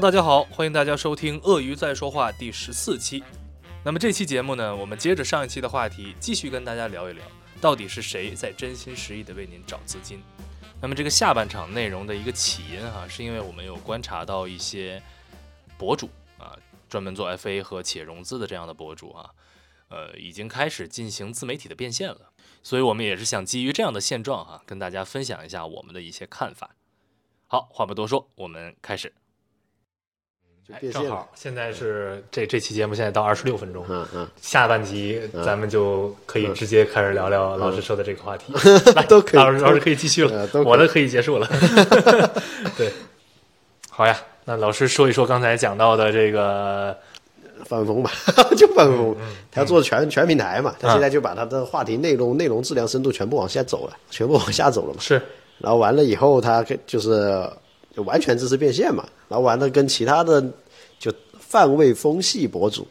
大家好，欢迎大家收听《鳄鱼在说话》第十四期。那么这期节目呢，我们接着上一期的话题，继续跟大家聊一聊，到底是谁在真心实意的为您找资金。那么这个下半场内容的一个起因哈、是因为我们有观察到一些博主啊，专门做 FA 和企业融资的这样的博主啊，呃，已经开始进行自媒体的变现了。所以我们也是想基于这样的现状哈、跟大家分享一下我们的一些看法。好，话不多说，我们开始。哎就变现了正好，现在是这这期节目现在到二十六分钟，嗯嗯，下半集咱们就可以直接开始聊聊老师说的这个话题，来都可以老师老师可以继续了我的可以结束了。对，好呀，那老师说一说刚才讲到的这个，范峰吧，就范峰，嗯他要做全全平台嘛，他现在就把他的话题内容、内容质量、深度全部往下走了，全部往下走了嘛。是。然后完了以后，他跟就是就完全支持变现嘛。然后完了跟其他的就泛位风系博主、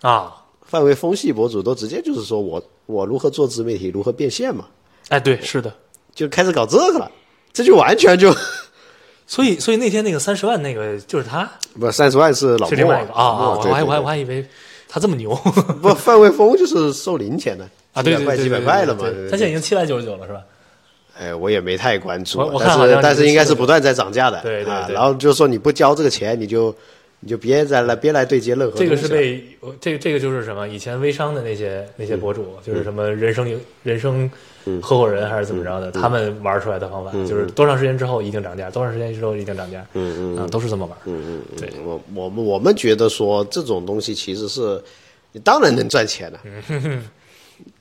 啊，范卫风系博主都直接就是说我我如何做自媒体，如何变现嘛，哎，对，是的。就开始搞这个了。这就完全就 所以，所以那天那个三十万那个就是他，不三十万是老是另莫外一个啊我还我还我还以为他这么牛 不范卫风就是收零钱的 啊！对对几百块几百块了嘛。他现在已经七百九十九了，是吧？哎，我也没太关注但是是但是应该是不断在涨价的，啊，对对对然后就是说你不交这个钱，你就你就别再来别来对接任何这个是被呃这个这个就是什么？以前微商的那些那些博主，嗯就是什么人生营人生合伙人还是怎么着嗯。的，他们玩出来的方法，就是多长时间之后一定涨价，多长时间之后一定涨价，嗯嗯。啊，都是这么玩。嗯嗯嗯，对。我我们我们觉得说这种东西其实是你当然能赚钱了，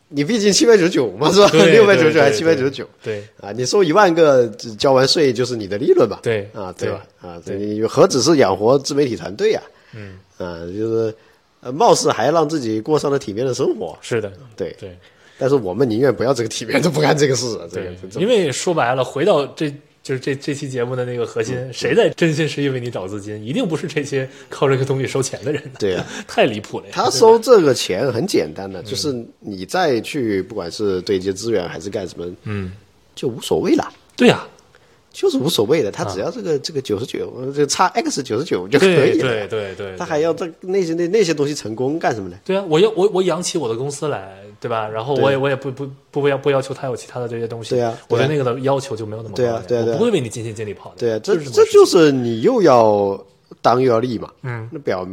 你毕竟七百九十九嘛是吧？对 六百九十九还对对七百九十九。对啊，你收一万个，交完税就是你的利润吧？对啊，对吧？啊，你何止是养活自媒体团队呀？嗯，啊，就是呃，貌似还让自己过上了体面的生活。是的，对，对但是我们宁愿不要这个体面，都不干这个事。这个对，因为说白了，回到这。就是这这期节目的那个核心，嗯谁在真心实意为你找资金？一定不是这些靠这个东西收钱的人。对啊，太离谱了！他收这个钱很简单的，就是你再去不管是对接资源还是干什么，嗯，就无所谓了。对呀，就是无所谓的，他只要这个这个九十九，这个差 x 九十九就可以了。对对对，他还要这那些那那些东西成功干什么呢？对啊，我要我我养起我的公司来，对吧？然后我也我也不不不要不要求他有其他的这些东西。对啊我对那个的要求就没有那么高对啊对啊对啊我不会为你尽心尽力跑的。对啊，这这就是你又要当又要立嘛。嗯，那表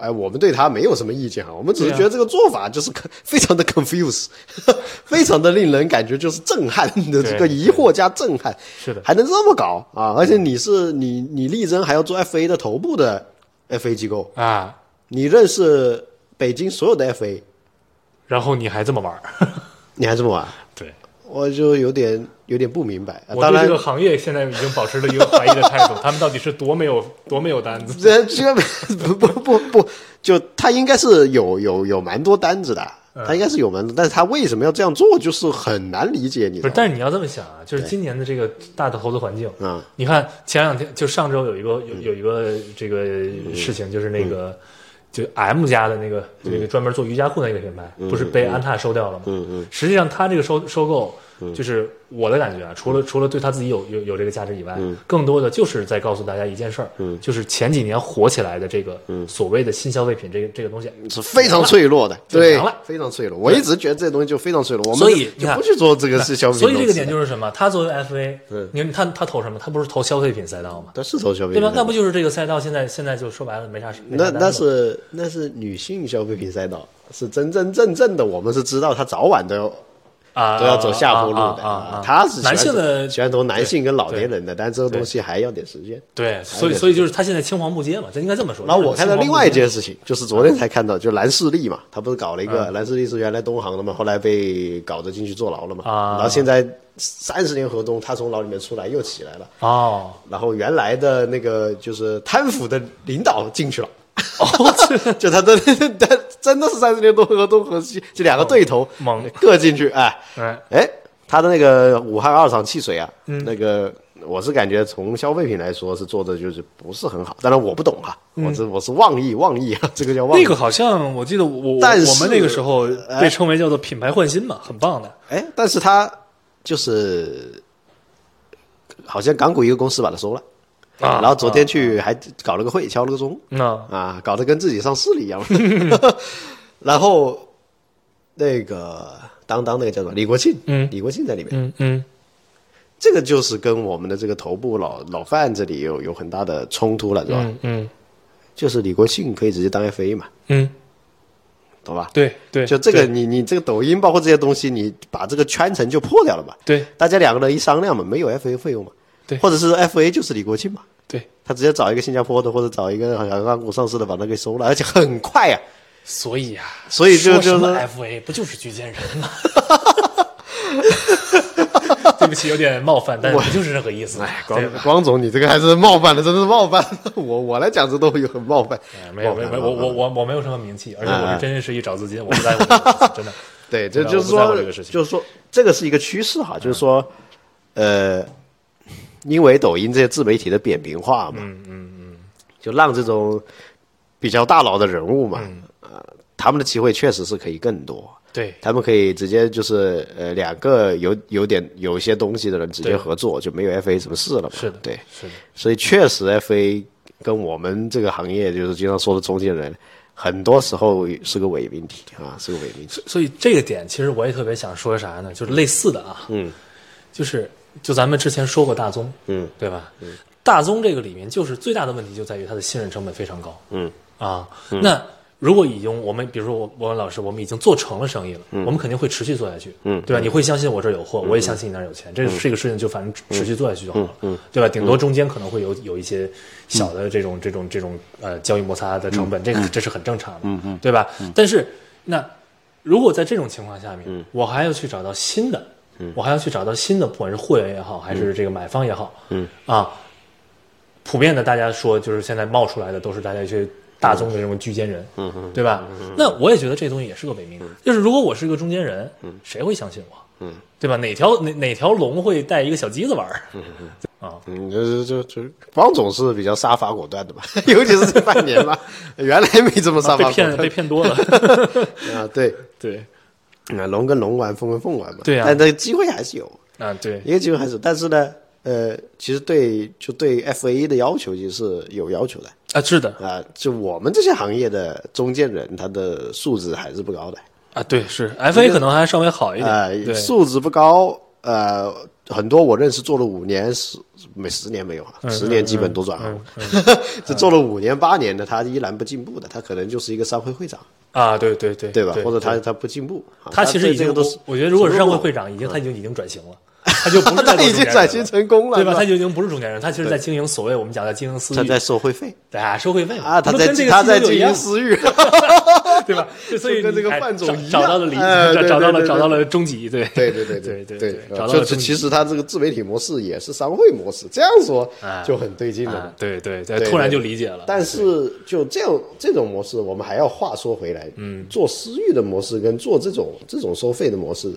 哎，我们对他没有什么意见哈，我们只是觉得这个做法就是可非常的 confuse，非常的令人感觉就是震撼的这个疑惑加震撼。是的，还能这么搞啊！而且你是你你力争还要做 FA 的头部的 FA 机构，啊，你认识北京所有的 FA，然后你还这么玩儿，你还这么玩？对。我就有点有点不明白。啊当然我对这个，行业现在已经保持了一个怀疑的态度，他们到底是多没有 多没有单子？这这不不不不，就他应该是有有有蛮多单子的，嗯。他应该是有蛮多，但是他为什么要这样做，就是很难理解，你？不是但是你要这么想啊，就是今年的这个大的投资环境，嗯。你看前两天就上周有一个有有一个这个事情，就是那个就 M 家的那个就那个专门做瑜伽裤的那个品牌，不是被安踏收掉了吗？嗯嗯。实际上，他这个收收购，就是我的感觉啊，除了除了对他自己有有有这个价值以外，更多的就是在告诉大家一件事儿，就是前几年火起来的这个所谓的新消费品这个这个东西，是非常脆弱的，对非常脆弱。我一直觉得这东西就非常脆弱，我们所以你不去做这个是消费品所以这个点就是什么？他作为 FA，嗯你看他他投什么？他不是投消费品赛道吗？他是投消费对吧？品那不就是这个赛道？现在现在就说白了没啥那那是那是女性消费品赛道，是真真正正的，我们是知道他早晚都要啊都要走下坡路的。啊他是男性的喜欢投男性跟老年人的，但这个东西还要点时间。对，所以所以就是他现在青黄不接嘛，这应该这么说。然后我看到另外一件，事情，就是昨天才看到，就蓝世力嘛，他不是搞了一个蓝世力是原来东航的嘛，后来被搞得进去坐牢了嘛，啊。然后现在三十年河东，他从牢里面出来又起来了，哦，然后原来的那个就是贪腐的领导进去了。哦，就他真他真的是三十年多河东和西，这两个对头猛。各进去，哎。哎，哎，他的那个武汉二厂汽水啊，嗯。那个我是感觉从消费品来说是做的就是不是很好，当然我不懂哈，我是我是妄议妄议啊，这个叫妄那个好像我记得我我但我们那个时候哎。被称为叫做品牌换新嘛，很棒的。哎，但是他就是好像港股一个公司把它收了，啊然后昨天去还搞了个会，敲了个钟，那啊，搞得跟自己上市了一样。然后那个当当那个叫什么李国庆，嗯李国庆在里面，嗯嗯这个就是跟我们的这个头部老老范这里有有很大的冲突了，是吧？嗯嗯就是李国庆可以直接当 FA 嘛，嗯，懂吧？对对，就这个，对你你这个抖音包括这些东西，你把这个圈层就破掉了嘛？对大家两个人一商量嘛，没有 FA 费用嘛？对或者是 FA 就是李国庆嘛？对，他直接找一个新加坡的或者找一个好像港股上市的把它给收了，而且很快啊！所以啊，所以就是 FA 不就是居间人吗？对不起，有点冒犯，但我就是这个意思？哎，光光总，你这个还是冒犯的，真的是冒犯。我我来讲这都有很冒犯。哎没有没有没有，我我我我没有什么名气，而且我哎是真真实意找资金，我不在乎 真的。对，这就是说这个事，情就是说，这个是一个趋势哈，就是说，呃，因为抖音这些自媒体的扁平化嘛，嗯嗯嗯，就让这种比较大佬的人物嘛，嗯呃，他们的机会确实是可以更多。对他们可以直接就是呃两个有有点有一些东西的人直接合作，就没有 FA 什么事了嘛。是的，对，是的，所以确实 FA 跟我们这个行业就是经常说的中间人，很多时候是个伪命题啊，是个伪命题。所以这个点其实我也特别想说啥呢？就是类似的啊，嗯就是就咱们之前说过大宗，嗯。对吧？嗯。大宗这个里面就是最大的问题就在于它的信任成本非常高。嗯。啊。那如果已经我们比如说我我老师我们已经做成了生意了，嗯。我们肯定会持续做下去，嗯。对吧？你会相信我这儿有货，我也相信你那儿有钱，这这个事情就反正持续做下去就好了，嗯。对吧？顶多中间可能会有有一些小的这种这种这种呃交易摩擦的成本，这个这是很正常的，嗯。嗯。对吧？但是那如果在这种情况下面，我还要去找到新的，我还要去找到新的，不管是货源也好，还是这个买方也好，嗯。啊，普遍的大家说就是现在冒出来的都是大家一些大宗的这种居间人，嗯嗯对吧？那我也觉得这东西也是个伪命。题，就是如果我是个中间人，谁会相信我？嗯，对吧？哪条哪哪条龙会带一个小鸡子玩儿？啊，嗯，就就就汪总是比较杀伐果断的吧，尤其是这半年吧，原来没这么杀被伐果断。骗被骗多了，啊。对，对啊，龙跟龙玩，凤跟凤玩嘛。对啊但这个机会还是有，啊对一个机会还是有，但是呢，呃，其实对就对 FA 的要求其实是有要求的啊是的啊。就我们这些行业的中间人，他的素质还是不高的啊对是 FA 可能还稍微好一啊点，，对素质不高。呃，很多我认识做了五年十没十年没有啊，嗯十年基本都转嗯行。这做了五年八年的，他依然不进步的，他可能就是一个商会会长，啊对对对对吧？或者他他不进步，啊他其实已经都是我我觉得如果是商会会长，已经他已经已经转型了，他就不 他已经转型成功了，对吧？他就已经不是中间人，他其实在经营所谓我们讲的经营私域，他在收会费。对啊，收会费嘛啊，他在他在经营私域，对吧？所以跟这个范总找到了理解，找到了，找到了终极，对，对，对，对，对，对，找到了。就是其实他这个自媒体模式也是商会模式，这样说就很对劲了。对对，突然就理解了。但是就这样这种模式，我们还要话说回来，嗯，做私域的模式跟做这种这种收费的模式，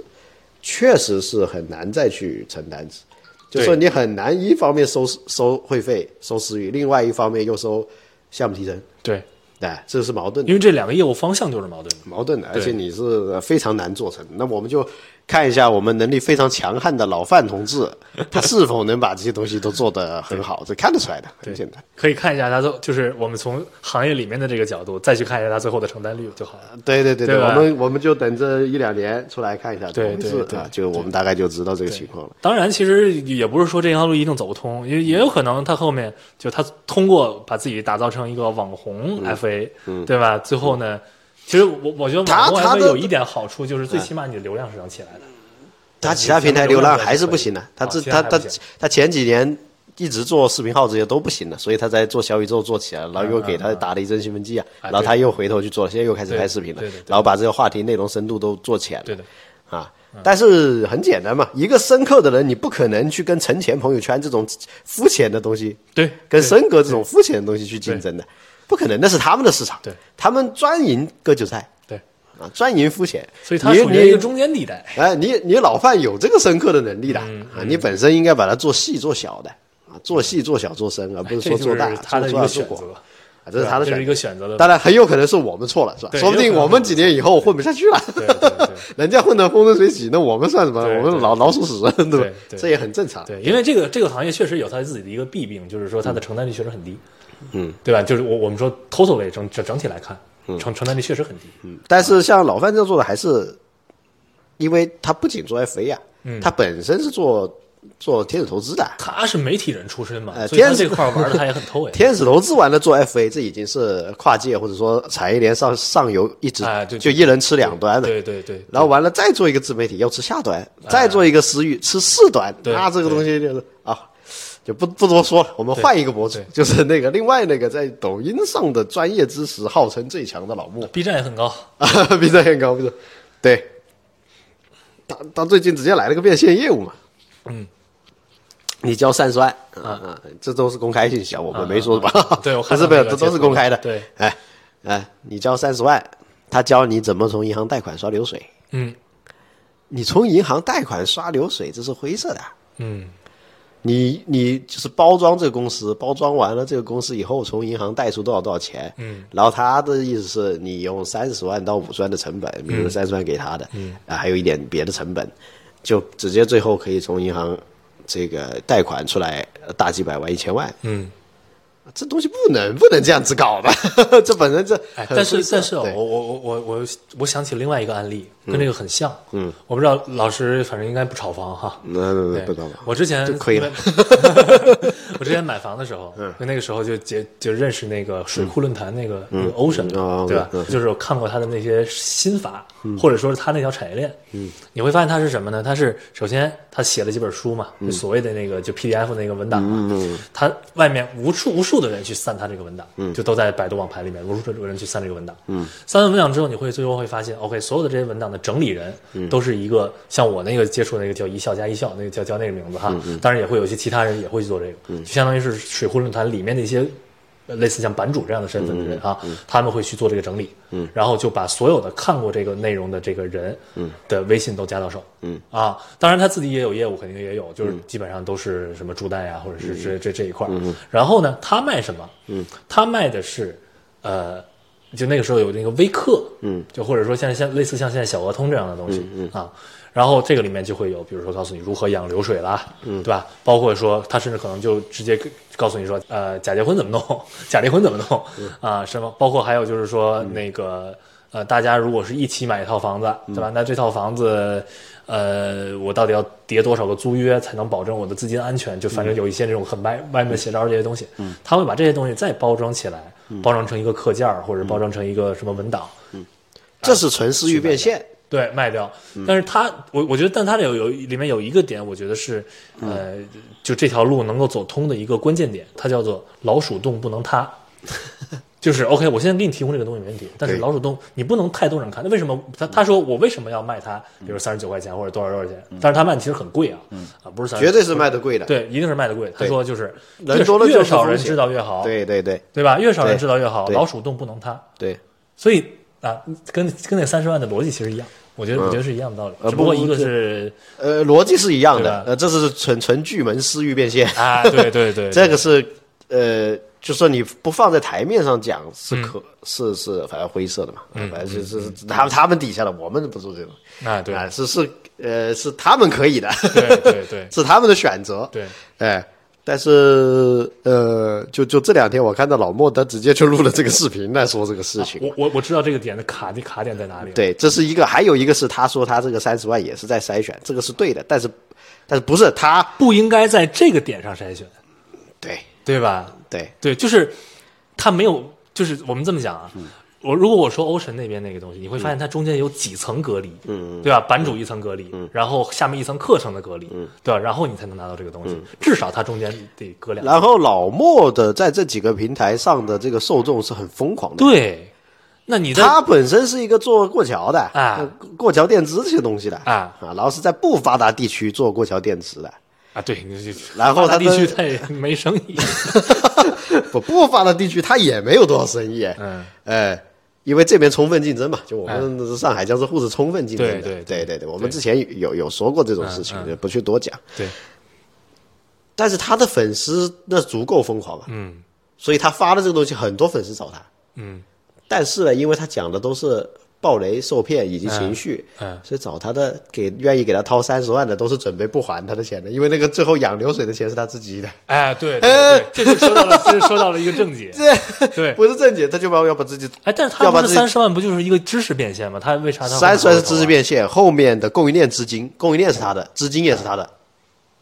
确实是很难再去承担。就说你很难一方面收收会费、收私域，另外一方面又收项目提成，对。哎，这是矛盾的因为这两个业务方向就是矛盾的。矛盾的，而且你是非常难做成。那我们就看一下我们能力非常强悍的老范同志，他是否能把这些东西都做得很好，这看得出来的，很简单。可以看一下他最，就是我们从行业里面的这个角度，再去看一下他最后的承担率就好了。对对对对吧我们我们就等这一两年出来看一下对对对啊，就我们大概就知道这个情况了。当然，其实也不是说这条路一定走不通，也也有可能他后面就他通过把自己打造成一个网红 FA，嗯、对吧？最后呢，其实我我觉得他他的有一点好处，就是最起码你的流量是能起来的。他其他平台流量还是不行的，他啊这他他其他前几年一直做视频号这些都不行的，所以他在做小宇宙做起来了，然后又给他打了一针兴奋剂啊，啊然后他又回头去做了，现在又开始拍视频了然后把这个话题内容深度都做起来了。对的，啊。但是很简单嘛，一个深刻的人，你不可能去跟陈前朋友圈这种肤浅的东西，对，跟对森哥这种肤浅的东西去竞争的，不可能，那是他们的市场，对，他们专营割韭菜对，啊，专营肤浅，所以他你属于一个中间地带。哎，你你老范有这个深刻的能力的、嗯啊，你本身应该把它做细做小的啊，做细做小做深，而不是说做大他的一做做大做广个选择。啊，这是他的选这是一个选择的。当然很有可能是我们错了，是吧？说不定我们几年以后混不下去了，对对对 人家混得风生水起，那我们算什么？我们老老鼠屎，对吧对？对这也很正常。对，因为这个这个行业确实有它自己的一个弊病，就是说它的承担率确实很低，嗯，对吧？就是我我们说 total 整整整体来看，承承担率确实很低，嗯，但是像老范这样做的，还是因为他不仅做 FA 啊，嗯。他本身是做做天使投资的，他是媒体人出身嘛，呃所以他天使这块玩的他也很透 哎。天使投资完了做 FA，这已经是跨界或者说产业链上上游一直就一人吃两端的。对对对，然后完了，再做一个自媒体，要吃下端，再做一个私域，吃四端，对那这个东西就是啊，就不不多说了。我们换一个博主，就是那个另外那个在抖音上的专业知识号称最强的老莫 B 站也很高，啊，比这很高，不是？对，他他最近直接来了个变现业务嘛，嗯，你交三十万啊啊，这都是公开信息啊，我们没说吧？啊对我看不是不是，到那个这都是公开的。对，哎哎，你交三十万，他教你怎么从银行贷款刷流水。嗯你从银行贷款刷流水，这是灰色的。嗯你你就是包装这个公司，包装完了这个公司以后，从银行贷出多少多少钱，嗯，然后他的意思是你用三十万到五十万的成本，比如三十万给他的，嗯，啊还有一点别的成本，就直接最后可以从银行这个贷款出来呃大几百万、一千万，嗯，这东西不能不能这样子搞的，这本身这哎，但是但是哦我我我我我我想起另外一个案例，跟这个很像，嗯，我不知道老师反正应该不炒房哈，那那那不炒房，我之前了。我之前买房的时候，嗯，那个时候就结就认识那个水库论坛那个那个 Ocean，哦对吧？就是我看过他的那些心法，或者说是他那条产业链，嗯，你会发现他是什么呢？他是首先他写了几本书嘛，就所谓的那个就 PDF 那个文档嘛，他外面无处无数的人去散他这个文档，嗯。就都在百度网盘里面，无数的人去散这个文档，嗯，散完文档之后，你会最后会发现，OK，所有的这些文档的整理人都是一个像我那个接触的那个叫一笑加一笑，那个叫叫那个名字哈，当然也会有一些其他人也会去做这个，就相当于是水浒论坛里面的一些。呃类似像版主这样的身份的人啊，他们会去做这个整理，嗯，然后就把所有的看过这个内容的这个人，嗯，的微信都加到手，嗯。啊，当然他自己也有业务，肯定也有，就是基本上都是什么助贷啊，或者是这这这一块儿，然后呢，他卖什么？嗯，他卖的是，呃，就那个时候有那个微课，嗯，就或者说像像类似像现在小额通这样的东西，嗯。啊。然后这个里面就会有，比如说告诉你如何养流水啦，嗯，对吧？包括说他甚至可能就直接告诉你说，呃，假结婚怎么弄，假离婚怎么弄，啊，什么？包括还有就是说那个，呃，大家如果是一起买一套房子，对吧？那这套房子，呃，我到底要叠多少个租约才能保证我的资金安全？就反正有一些这种很歪歪门邪招这些东西，嗯，他会把这些东西再包装起来，包装成一个课件儿，或者包装成一个什么文档，嗯。这是纯私域变现。对，卖掉。但是他，我我觉得，但他这有有里面有一个点，我觉得是，呃，就这条路能够走通的一个关键点，它叫做老鼠洞不能塌。就是 OK，我现在给你提供这个东西没问题，但是老鼠洞你不能太多人看。那为什么他他说我为什么要卖它？比如三十九块钱或者多少多少钱？但是他卖的其实很贵啊，啊不是三，绝对是卖的贵的。对，一定是卖的贵。他说就是人越多了越少人知道越好，对对对对吧？越少人知道越好，老鼠洞不能塌。对，所以啊，跟跟那三十万的逻辑其实一样，我觉得、我觉得是一样的道理，呃只不过一个是呃，逻辑是一样的。呃，这是纯纯巨门私域变现，啊，对对对，这个是呃，就说你不放在台面上讲是嗯。可、是是反正灰色的嘛，反正就是是他们他们底下的，我们不做这种啊对。啊，是是呃是他们可以的，对对对。是他们的选择，对，哎。但是，呃，就就这两天，我看到老莫他直接就录了这个视频来说这个事情。我我我知道这个点的卡的卡点在哪里，对，这是一个，还有一个是他说他这个三十万也是在筛选，这个是对的，但是但是不是他不应该在这个点上筛选，对对吧？对对，就是他没有，就是我们这么讲啊。嗯我如果我说欧神那边那个东西，你会发现它中间有几层隔离，嗯，对吧？版主一层隔离，嗯。然后下面一层课程的隔离，嗯，对吧？然后你才能拿到这个东西，嗯。至少它中间得隔两。然后老莫的在这几个平台上的这个受众是很疯狂的，对，那你在他本身是一个做过桥的啊呃过桥电子这些东西的啊啊，然后是在不发达地区做过桥电池的，啊，对，然后发达地区他也没生意，不不发达地区他也没有多少生意，嗯，哎，因为这边充分竞争嘛，就我们上海江浙沪是充分竞争的，对对对。对我们之前有有说过这种事情，就不去多讲。对，但是他的粉丝那足够疯狂啊，嗯，所以他发的这个东西很多粉丝找他，嗯。但是呢，因为他讲的都是暴雷、受骗以及情绪，嗯所以找他的给愿意给他掏三十万的都是准备不还他的钱的，因为那个最后养流水的钱是他自己的，哎，对 对对，这就说到了，这就说到了一个正解。对对，不是正解，他就把要把自己哎，但是他要把自己三十万，不就是一个知识变现吗？他为啥他三十万是知识变？现，后面的供应链资金，供应链是他的，资金也是他的，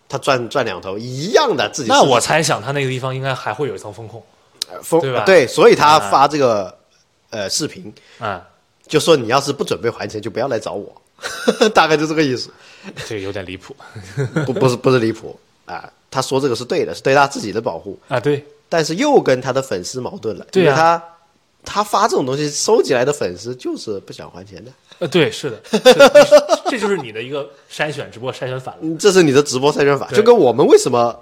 他赚赚两头一样的自己。那我猜想他那个地方应该还会有一层风控风对吧对，所以他发这个呃视频，啊，就说你要是不准备还钱，就不要来找我，大概就这个意思。这个有点离谱。不不是不是离谱。啊，他说这个是对的，是对他自己的保护，啊。对，但是又跟他的粉丝矛盾了，对啊。因为他他发这种东西收集来的粉丝就是不想还钱的，呃，对，是的，是的这就是你的一个筛选，只不过筛选法这是你的直播筛选法，就跟我们为什么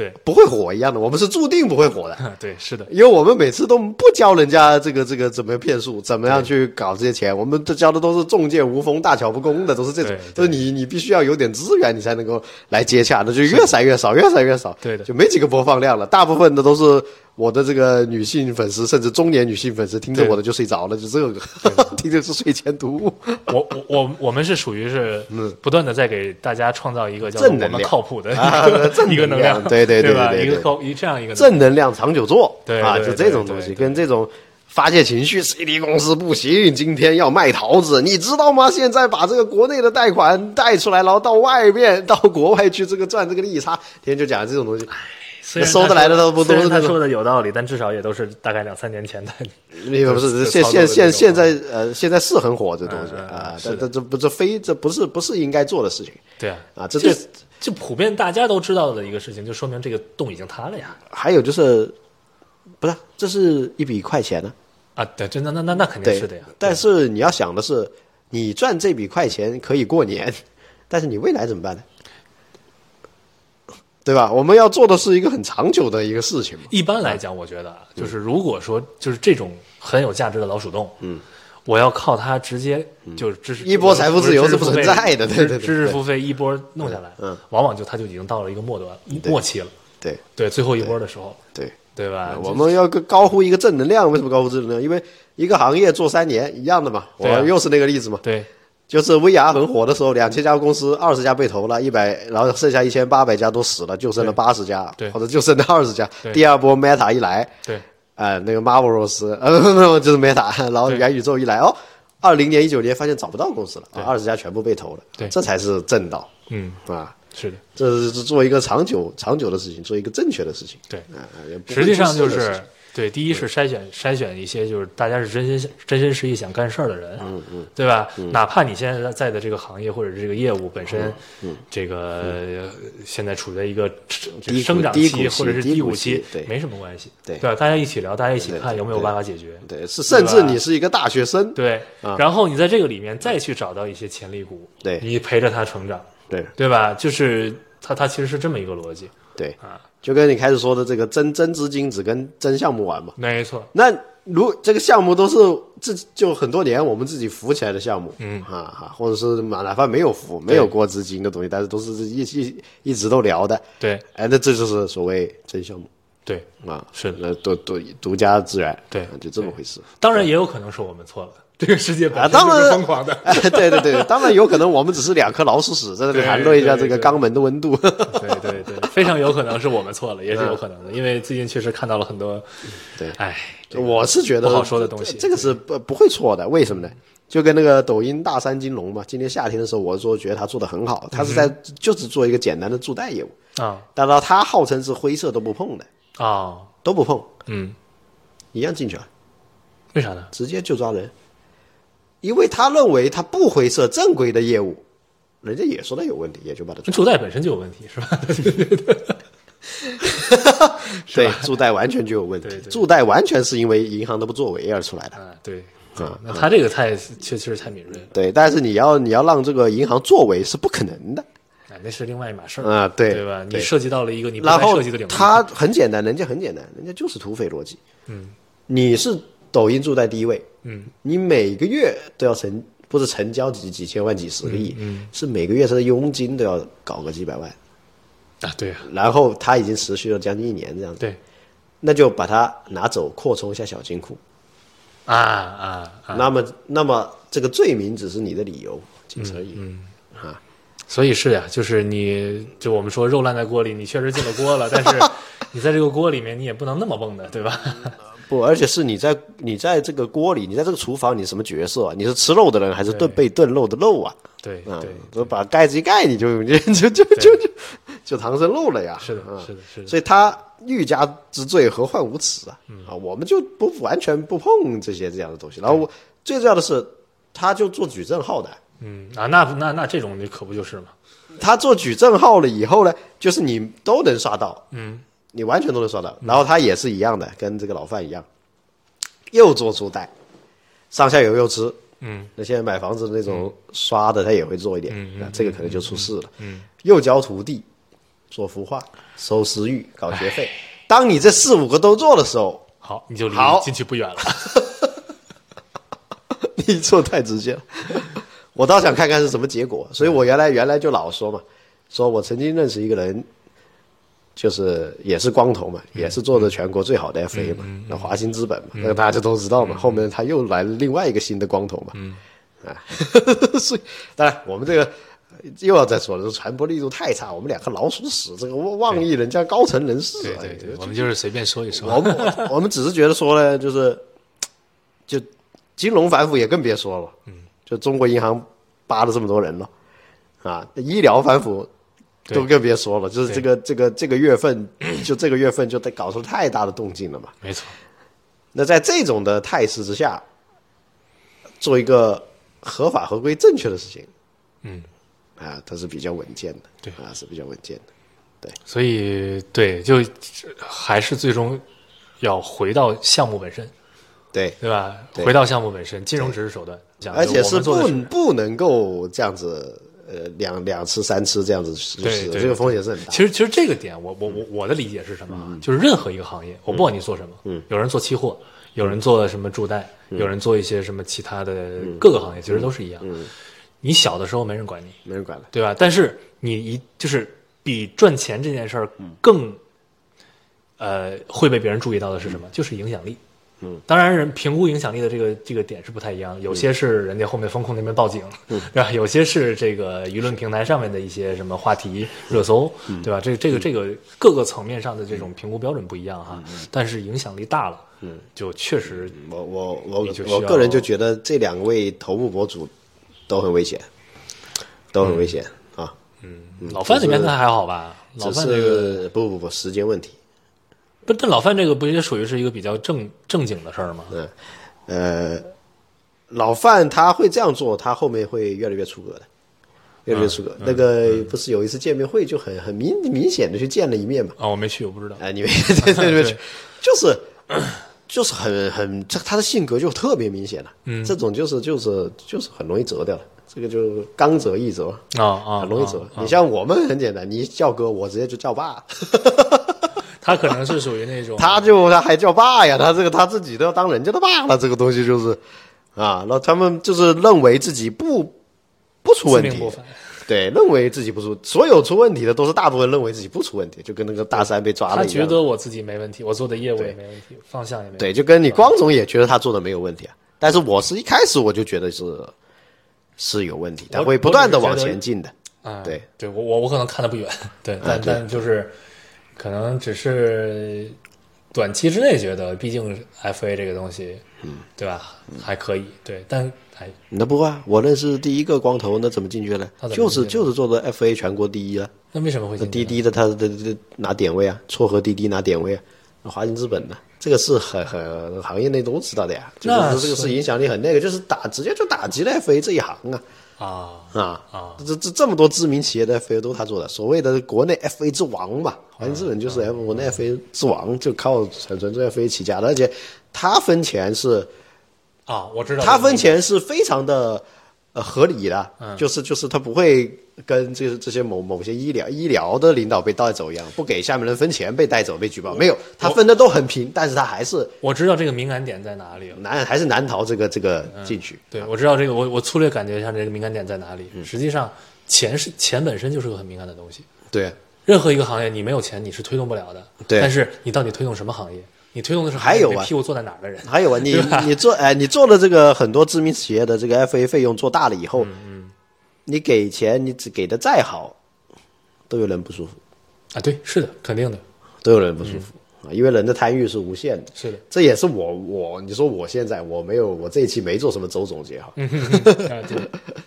对，不会火一样的，我们是注定不会火的。对，是的，因为我们每次都不教人家这个这个怎么骗术，怎么样去搞这些钱，我们都教的都是重剑无锋、大巧不工的，都是这种就，是你你必须要有点资源，你才能够来接洽，那就越筛越少，越筛越少，对的。就没几个播放量了，大部分的都是我的这个女性粉丝，甚至中年女性粉丝，听着我的就睡着了，就这个，听着是睡前读物，我我我我们是属于是不断的在给大家创造一个叫我们正能量。靠谱的啊一个正 一个能量，对对对吧？一个靠一这样一个正能量长久做，啊，对啊就这种东西，跟这种发泄情绪，CD 公司不行，今天要卖桃子，你知道吗？现在把这个国内的贷款贷出来，然后到外面到国外去这个赚这个利差，天天就讲这种东西，虽然收得来的都不都是他说的有道理，但至少也都是大概两三年前的。那个不是现现现现在呃现在是很火这东西啊，是的但但这不这非这不是不是应该做的事情对啊，啊，这这对这普遍大家都知道的一个事情，就说明这个洞已经塌了呀。还有就是不是这是一笔快钱呢，啊，对，真的，那那那肯定是的呀。但是你要想的是，你赚这笔快钱可以过年，但是你未来怎么办呢？对吧？我们要做的是一个很长久的一个事情嘛。一般来讲，我觉得啊，就是如果说就是这种很有价值的老鼠洞，嗯，我要靠它直接就是知识一波财富自由是不存在的对对对知知识付费一波弄下来，嗯，往往就它就已经到了一个末端末期了，对对，最后一波的时候，对，对吧？我们要高呼一个正能量。为什么高呼正能量？因为一个行业做三年一样的嘛。我又是那个例子嘛，对就是 VR 很火的时候，两千家公司，二十家被投了，一百，然后剩下一千八百家都死了，就剩了八十家，对或者就剩了二十家。第二波 Meta 一来，对呃，那个 Marvelous，呃，就是 Meta，然后元宇宙一来，哦，二零年、一九年发现找不到公司了，二十家全部被投了，对这才是正道嗯，啊！是的，这是做一个长久、长久的事情，做一个正确的事情。对。啊，实际上就是对，第一是筛选筛选一些就是大家是真心真心实意想干事儿的人，嗯嗯，对吧？哪怕你现在在的这个行业或者是这个业务本身，嗯，这个呃现在处在一个生长期或者是低谷期期，对。没什么关系，对。吧？大家一起聊，大家一起看有没有办法解决，对，是甚至你是一个大学生，对啊，然后你在这个里面再去找到一些潜力股，对。你陪着他成长，对。对吧？就是他他其实是这么一个逻辑，对啊，就跟你开始说的这个真真资金只跟真项目玩嘛。没错，那如这个项目都是自就很多年我们自己扶起来的项目，嗯。啊哈，或者是哪哪怕没有扶没有过资金的东西，但是都是一一一直都聊的，对。哎，那这就是所谓真项目。对。啊，是那独独独家资源，对。啊就这么回事。当然也有可能是我们错了，这个世界本啊，当然疯狂的。哎，对对对，当然有可能我们只是两颗老鼠屎在那里谈论一下这个肛门的温度。对对对，非常有可能是我们错了，也是有可能的，因为最近确实看到了很多，对哎，我是觉得不好说的东西这这个是不不会错的。为什么呢？就跟那个抖音大山金融嘛，今年夏天的时候，我说觉得他做的很好，他是在就是做一个简单的助贷业务，啊但到他号称是灰色都不碰的，啊，都不碰，嗯，一样进去了，为啥呢？直接就抓人，因为他认为他不灰色正规的业务，人家也说他有问题，也就把他抓。助贷本身就有问题，是吧？对，助贷完全就有问题对，对助贷完全是因为银行的不作为而出来的。啊，对，啊那他这个太确确实太敏锐了，对，但是你要你要让这个银行作为是不可能的哎，那是另外一码事儿啊，对对吧？你涉及到了一个你不该然后涉及的领域，它很简单，人家很简单，人家就是土匪逻辑。嗯，你是抖音住在第一位，嗯，你每个月都要成不是成交几几千万、几十个亿，嗯，是每个月他的佣金都要搞个几百万，啊，对啊，然后他已经持续了将近一年这样子。对，那就把它拿走，扩充一下小金库。啊啊啊！那么，那么这个罪名只是你的理由，仅此而已。嗯啊，所以是呀，就是你就我们说肉烂在锅里，你确实进了锅了，但是你在这个锅里面，你也不能那么蹦的，对吧？不，而且是你在你在这个锅里，你在这个厨房，你什么角色啊？你是吃肉的人，还是炖被炖肉的肉啊？对啊对，，就把盖子一盖，你就就就就就就就唐僧肉了呀。是的啊，是的，是的。所以他欲加之罪，何患无辞啊？嗯啊，我们就不完全不碰这些这样的东西。然后我最重要的是，他就做矩阵号的。嗯啊，那那那这种你可不就是嘛？他做矩阵号了以后呢，就是你都能刷到，嗯，你完全都能刷到。然后他也是一样的，跟这个老范一样，又做出贷，上下游又吃。嗯，那现在买房子那种刷的，他也会做一点，嗯嗯那这个可能就出事了。嗯，又教徒弟做孵化、收私域、搞学费。当你这四五个都做的时候，好，你就离好进去不远了。你做太直接了，我倒想看看是什么结果。所以我原来原来就老说嘛，说我曾经认识一个人，就是也是光头嘛，也是做的全国最好的 FA 嘛，那华兴资本嘛，那个大家都知道嘛。后面他又来了另外一个新的光头嘛，啊，所以当然我们这个。又要再说了，这传播力度太差，我们两个老鼠屎，这个妄议人家高层人士，哎对对对，我们就是随便说一说。我们我们只是觉得说呢，就是就金融反腐也更别说了，嗯，就中国银行扒了这么多人了，啊，医疗反腐对都更别说了，就是这个这个这个月份，就这个月份就得搞出太大的动静了嘛。没错，那在这种的态势之下，做一个合法合规正确的事情，嗯，啊，它是比较稳健的，对。啊，是比较稳健的。对。所以对，就还是最终要回到项目本身，对，对吧？对。回到项目本身，金融只是手段，而且是不不能够这样子，呃，两两次三次这样子实对这个风险是很大。其实，其实这个点，我我我我的理解是什么啊？就是任何一个行业，我不管你做什么，嗯，有人做期货，有人做什么助贷，有人做一些什么其他的各个行业，其实都是一样。嗯，你小的时候没人管你，没人管了。对吧？但是你一就是比赚钱这件事儿更，呃，会被别人注意到的是什么？就是影响力。嗯，当然，人评估影响力的这个这个点是不太一样的，有些是人家后面风控那边报警，嗯，对吧？有些是这个舆论平台上面的一些什么话题热搜，对吧？这这个这个各个层面上的这种评估标准不一样哈，但是影响力大了，嗯，就确实我我我我个人就觉得这两位头部博主都很危险，都很危险、啊。嗯老范那边只是他还好吧？老范这个不不不时间问题。不，但老范这个不也属于是一个比较正正经的事儿吗？对，呃，老范他会这样做，他后面会越来越出格的，越来越出格。那个不是有一次见面会就很很明明显的去见了一面嘛？啊，我没去，我不知道。哎，你们在这里面去，就是就是很很这他的性格就特别明显了。嗯，这种就是就是就是很容易折掉的，这个就刚折易折，啊啊，很容易折。啊你像我们很简单，你叫哥，我直接就叫爸。他可能是属于那种他就他还叫爸呀，他这个他自己都要当人家的爸了，这个东西就是啊，那他们就是认为自己不不出问题。对，认为自己不出，所有出问题的都是大部分认为自己不出问题，就跟那个大山被抓他觉了一样。得我自己没问题，我做的业务也没问题，方向也没问题。对，就跟你光总也觉得他做的没有问题啊，但是我是一开始我就觉得是是有问题，他会不断的往前进的。啊，对对，我我我可能看的不远，对，但对但就是可能只是短期之内觉得，毕竟 FA 这个东西，嗯，对吧，还可以，对，但哎，那不啊，我认识第一个光头，那怎么进去的他？怎么就是就是做的 FA 全国第一啊。那为什么会？滴滴的他的的拿点位啊，撮合滴滴拿点位啊，华金资本的这个是很很行业内都知道的呀，就那是这个是影响力很那个，就是打直接就打击了 FA 这一行啊。啊啊啊！这这这么多知名企业的 FA 都是他做的，所谓的国内 FA 之王嘛，华兴资本就是 F 国内 FA 之王，就靠纯纯做 FA 起家的，而且他分钱是啊，我知道他分钱是非常的呃合理的，嗯就是就是他不会跟这这些某某些医疗医疗的领导被带走一样，不给下面人分钱被带走被举报，没有，他分的都很平，但是他还是我知道这个敏感点在哪里了。难还是难逃这个这个进去。对，我知道这个，我我粗略感觉一下这个敏感点在哪里。实际上，钱是钱本身就是个很敏感的东西，对任何一个行业，你没有钱你是推动不了的。对但是你到底推动什么行业？你推动的是还有啊屁股坐在哪儿的人？还有啊，你你做哎，你做了这个很多知名企业的这个 FA 费用做大了以后，嗯。你给钱，你只给的再好，都有人不舒服，啊，对，是的，肯定的，都有人不舒服、啊，因为人的贪欲是无限的。是的。这也是我我你说我现在我没有我这一期没做什么周总结哈，啊，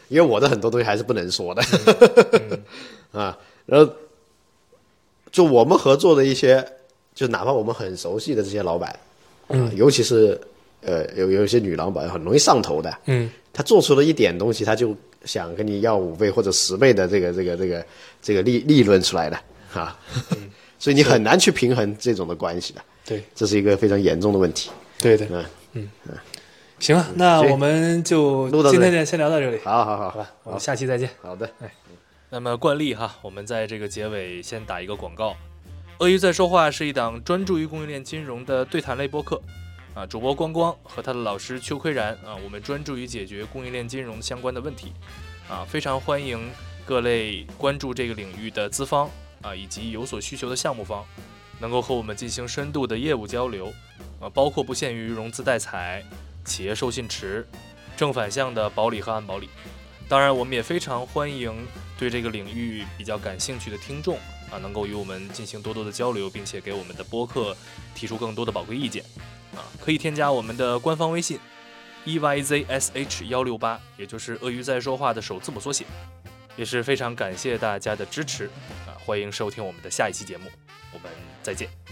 因为我的很多东西还是不能说的，嗯。啊，然后就我们合作的一些，就哪怕我们很熟悉的这些老板，嗯，尤其是呃有有一些女老板很容易上头的，嗯，他做出了一点东西，他就想跟你要五倍或者十倍的这个这个这个这个利利润出来的啊，所以你很难去平衡这种的关系的，对，这是一个非常严重的问题。对的。嗯嗯嗯，行了，那我们就录到今天就先聊到这里，好好好好吧？我们下期再见。好的。那么惯例哈，我们在这个结尾先打一个广告。鳄鱼在说话是一档专注于供应链金融的对谈类播客，啊，主播光光和他的老师邱奎然啊，我们专注于解决供应链金融相关的问题，啊，非常欢迎各类关注这个领域的资方啊，以及有所需求的项目方，能够和我们进行深度的业务交流，啊，包括不限于融资代采、企业授信池、正反向的保理和安保理。当然，我们也非常欢迎对这个领域比较感兴趣的听众啊，能够与我们进行多多的交流，并且给我们的播客提出更多的宝贵意见。啊，可以添加我们的官方微信 e y z s h 幺六八，也就是鳄鱼在说话的首字母缩写，也是非常感谢大家的支持。啊，欢迎收听我们的下一期节目，我们再见。